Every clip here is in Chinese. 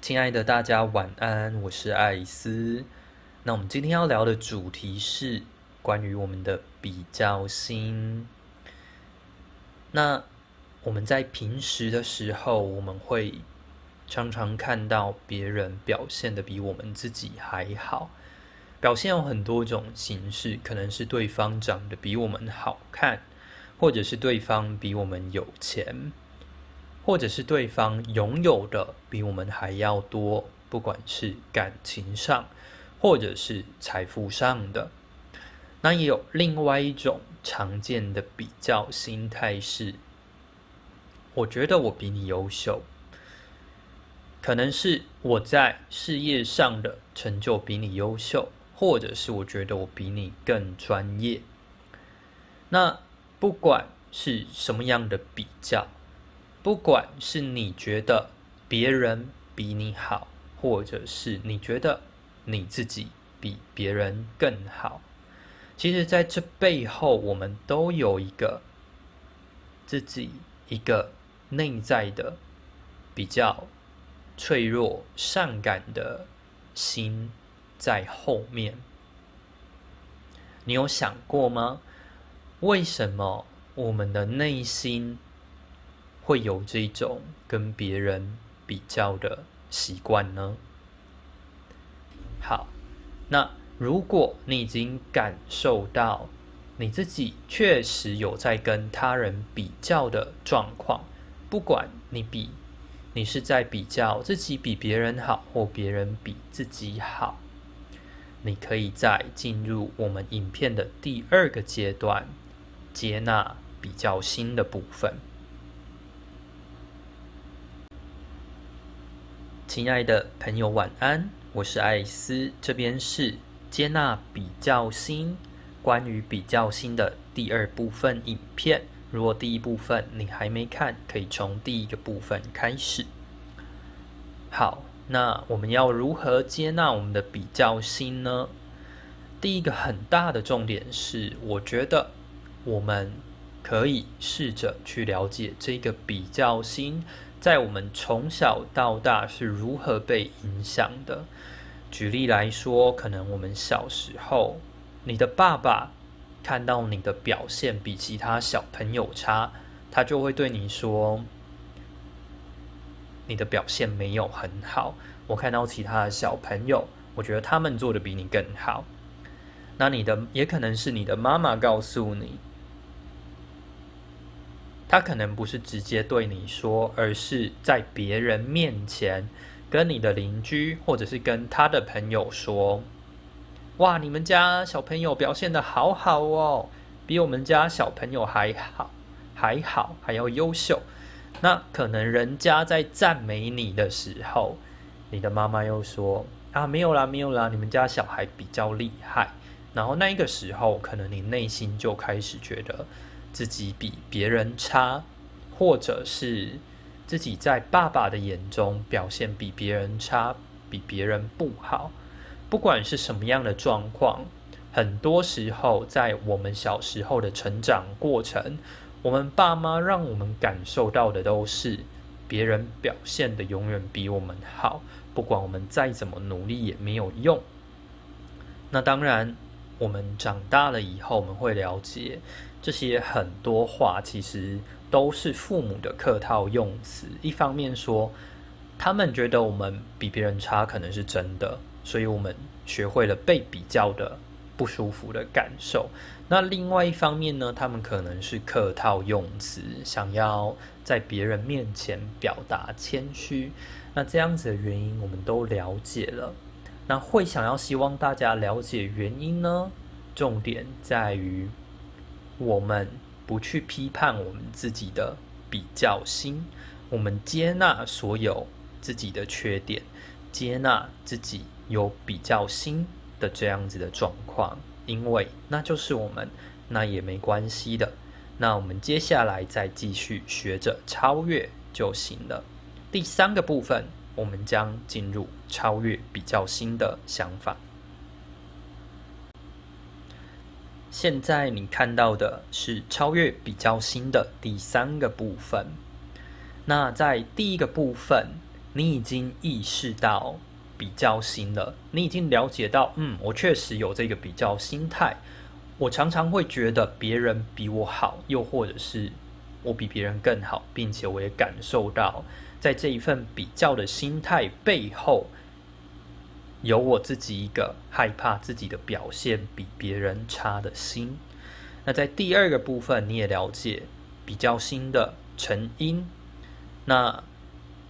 亲爱的大家晚安，我是艾斯。那我们今天要聊的主题是关于我们的比较心。那我们在平时的时候，我们会常常看到别人表现的比我们自己还好。表现有很多种形式，可能是对方长得比我们好看，或者是对方比我们有钱。或者是对方拥有的比我们还要多，不管是感情上，或者是财富上的，那也有另外一种常见的比较心态是：我觉得我比你优秀，可能是我在事业上的成就比你优秀，或者是我觉得我比你更专业。那不管是什么样的比较。不管是你觉得别人比你好，或者是你觉得你自己比别人更好，其实在这背后，我们都有一个自己一个内在的比较脆弱、善感的心在后面。你有想过吗？为什么我们的内心？会有这种跟别人比较的习惯呢？好，那如果你已经感受到你自己确实有在跟他人比较的状况，不管你比你是在比较自己比别人好，或别人比自己好，你可以再进入我们影片的第二个阶段，接纳比较新的部分。亲爱的朋友，晚安！我是艾斯，这边是接纳比较心，关于比较心的第二部分影片。如果第一部分你还没看，可以从第一个部分开始。好，那我们要如何接纳我们的比较心呢？第一个很大的重点是，我觉得我们可以试着去了解这个比较心。在我们从小到大是如何被影响的？举例来说，可能我们小时候，你的爸爸看到你的表现比其他小朋友差，他就会对你说：“你的表现没有很好。”我看到其他的小朋友，我觉得他们做的比你更好。那你的也可能是你的妈妈告诉你。他可能不是直接对你说，而是在别人面前跟你的邻居或者是跟他的朋友说：“哇，你们家小朋友表现的好好哦，比我们家小朋友还好，还好，还要优秀。”那可能人家在赞美你的时候，你的妈妈又说：“啊，没有啦，没有啦，你们家小孩比较厉害。”然后那一个时候，可能你内心就开始觉得。自己比别人差，或者是自己在爸爸的眼中表现比别人差，比别人不好。不管是什么样的状况，很多时候在我们小时候的成长过程，我们爸妈让我们感受到的都是别人表现的永远比我们好，不管我们再怎么努力也没有用。那当然，我们长大了以后，我们会了解。这些很多话其实都是父母的客套用词。一方面说，他们觉得我们比别人差，可能是真的，所以我们学会了被比较的不舒服的感受。那另外一方面呢，他们可能是客套用词，想要在别人面前表达谦虚。那这样子的原因，我们都了解了。那会想要希望大家了解原因呢？重点在于。我们不去批判我们自己的比较心，我们接纳所有自己的缺点，接纳自己有比较心的这样子的状况，因为那就是我们，那也没关系的。那我们接下来再继续学着超越就行了。第三个部分，我们将进入超越比较心的想法。现在你看到的是超越比较新的第三个部分。那在第一个部分，你已经意识到比较心了，你已经了解到，嗯，我确实有这个比较心态。我常常会觉得别人比我好，又或者是我比别人更好，并且我也感受到，在这一份比较的心态背后，有我自己一个害怕自己的表现比别人差的心。那在第二个部分，你也了解比较心的成因，那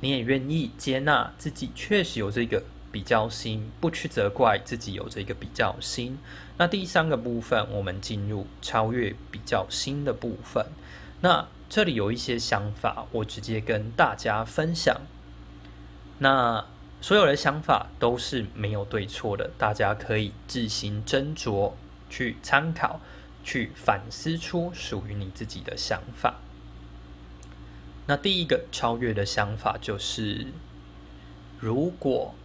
你也愿意接纳自己确实有这个比较心，不去责怪自己有这个比较心。那第三个部分，我们进入超越比较心的部分。那这里有一些想法，我直接跟大家分享。那所有的想法都是没有对错的，大家可以自行斟酌去参考。去反思出属于你自己的想法。那第一个超越的想法就是：如果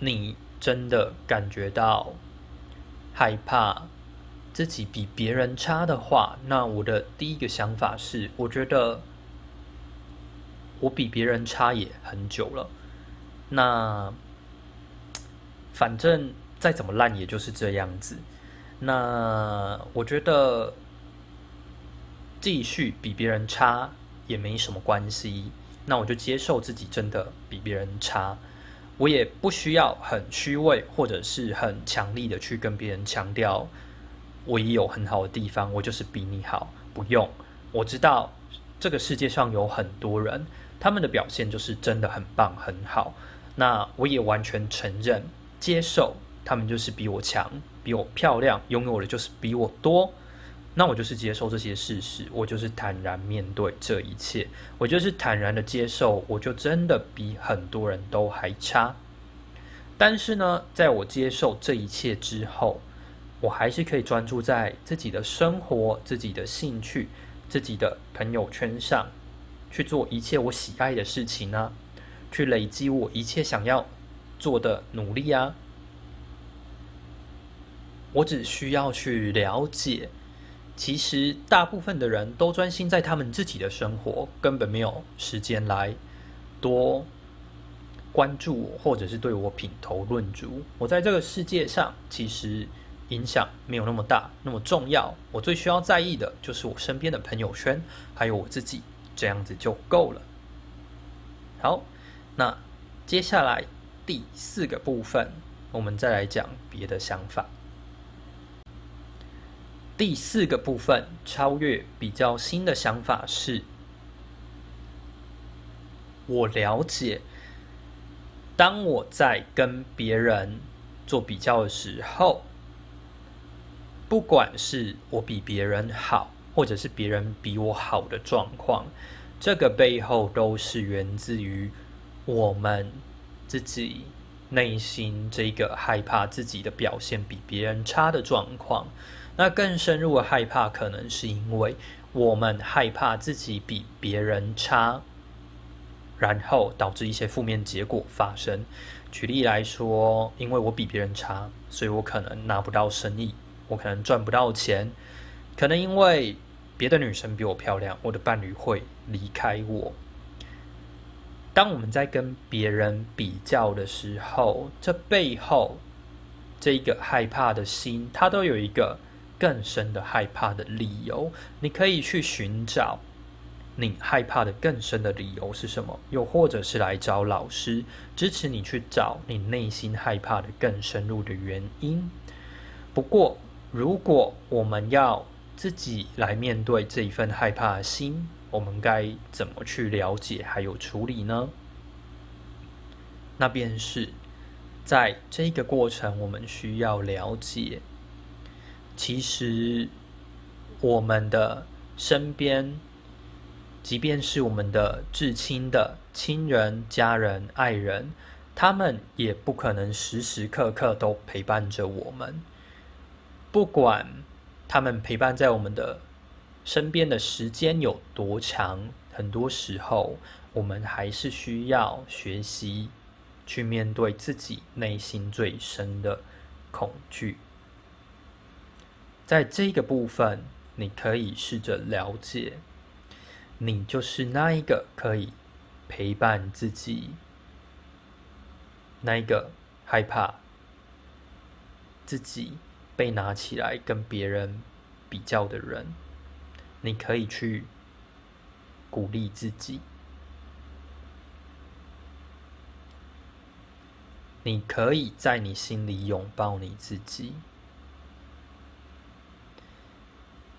你真的感觉到害怕自己比别人差的话，那我的第一个想法是，我觉得我比别人差也很久了。那反正再怎么烂，也就是这样子。那我觉得继续比别人差也没什么关系。那我就接受自己真的比别人差，我也不需要很虚伪或者是很强力的去跟别人强调我也有很好的地方，我就是比你好。不用，我知道这个世界上有很多人，他们的表现就是真的很棒很好。那我也完全承认接受。他们就是比我强，比我漂亮，拥有的就是比我多。那我就是接受这些事实，我就是坦然面对这一切，我就是坦然的接受，我就真的比很多人都还差。但是呢，在我接受这一切之后，我还是可以专注在自己的生活、自己的兴趣、自己的朋友圈上，去做一切我喜爱的事情呢，去累积我一切想要做的努力啊。我只需要去了解，其实大部分的人都专心在他们自己的生活，根本没有时间来多关注我，或者是对我品头论足。我在这个世界上，其实影响没有那么大，那么重要。我最需要在意的就是我身边的朋友圈，还有我自己，这样子就够了。好，那接下来第四个部分，我们再来讲别的想法。第四个部分，超越比较新的想法是，我了解，当我在跟别人做比较的时候，不管是我比别人好，或者是别人比我好的状况，这个背后都是源自于我们自己内心这个害怕自己的表现比别人差的状况。那更深入的害怕，可能是因为我们害怕自己比别人差，然后导致一些负面结果发生。举例来说，因为我比别人差，所以我可能拿不到生意，我可能赚不到钱，可能因为别的女生比我漂亮，我的伴侣会离开我。当我们在跟别人比较的时候，这背后这一个害怕的心，它都有一个。更深的害怕的理由，你可以去寻找你害怕的更深的理由是什么，又或者是来找老师支持你去找你内心害怕的更深入的原因。不过，如果我们要自己来面对这一份害怕的心，我们该怎么去了解还有处理呢？那便是在这个过程，我们需要了解。其实，我们的身边，即便是我们的至亲的亲人、家人、爱人，他们也不可能时时刻刻都陪伴着我们。不管他们陪伴在我们的身边的时间有多长，很多时候，我们还是需要学习去面对自己内心最深的恐惧。在这个部分，你可以试着了解，你就是那一个可以陪伴自己，那一个害怕自己被拿起来跟别人比较的人，你可以去鼓励自己，你可以在你心里拥抱你自己，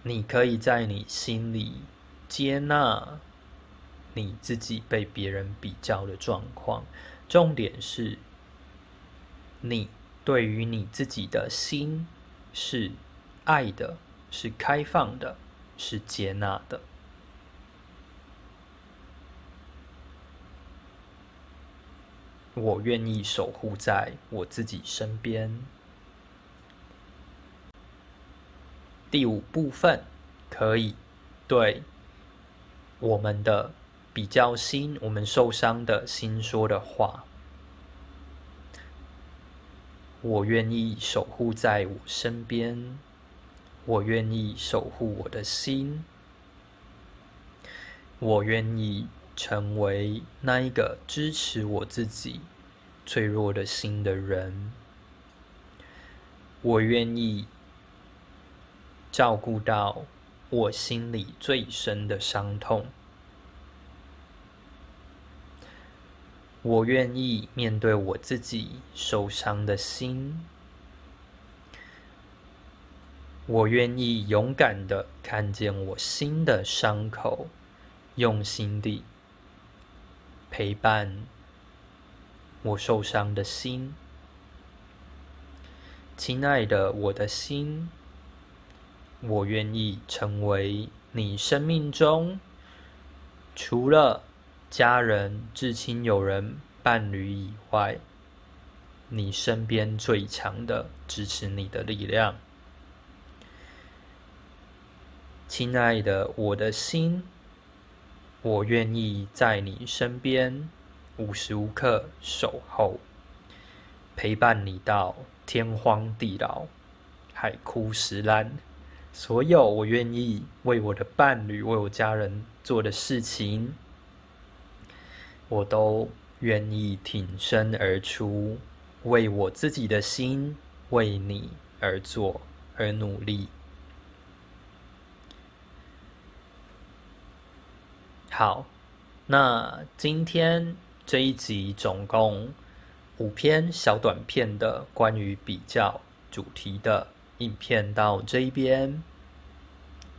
你可以在你心里接纳。你自己被别人比较的状况，重点是，你对于你自己的心是爱的，是开放的，是接纳的。我愿意守护在我自己身边。第五部分可以对我们的。比较心，我们受伤的心说的话。我愿意守护在我身边，我愿意守护我的心，我愿意成为那一个支持我自己脆弱的心的人。我愿意照顾到我心里最深的伤痛。我愿意面对我自己受伤的心，我愿意勇敢的看见我心的伤口，用心地陪伴我受伤的心。亲爱的，我的心，我愿意成为你生命中除了。家人、至亲、友人、伴侣以外，你身边最强的支持你的力量，亲爱的，我的心，我愿意在你身边无时无刻守候，陪伴你到天荒地老、海枯石烂。所有我愿意为我的伴侣、为我家人做的事情。我都愿意挺身而出，为我自己的心，为你而做，而努力。好，那今天这一集总共五篇小短片的关于比较主题的影片到这一边。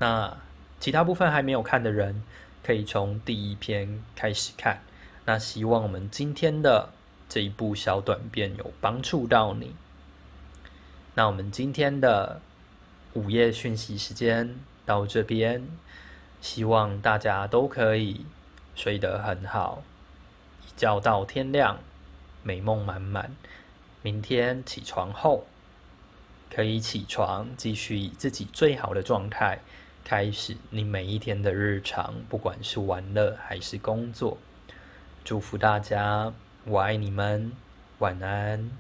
那其他部分还没有看的人，可以从第一篇开始看。那希望我们今天的这一部小短片有帮助到你。那我们今天的午夜讯息时间到这边，希望大家都可以睡得很好，一觉到天亮，美梦满满。明天起床后，可以起床，继续以自己最好的状态开始你每一天的日常，不管是玩乐还是工作。祝福大家，我爱你们，晚安。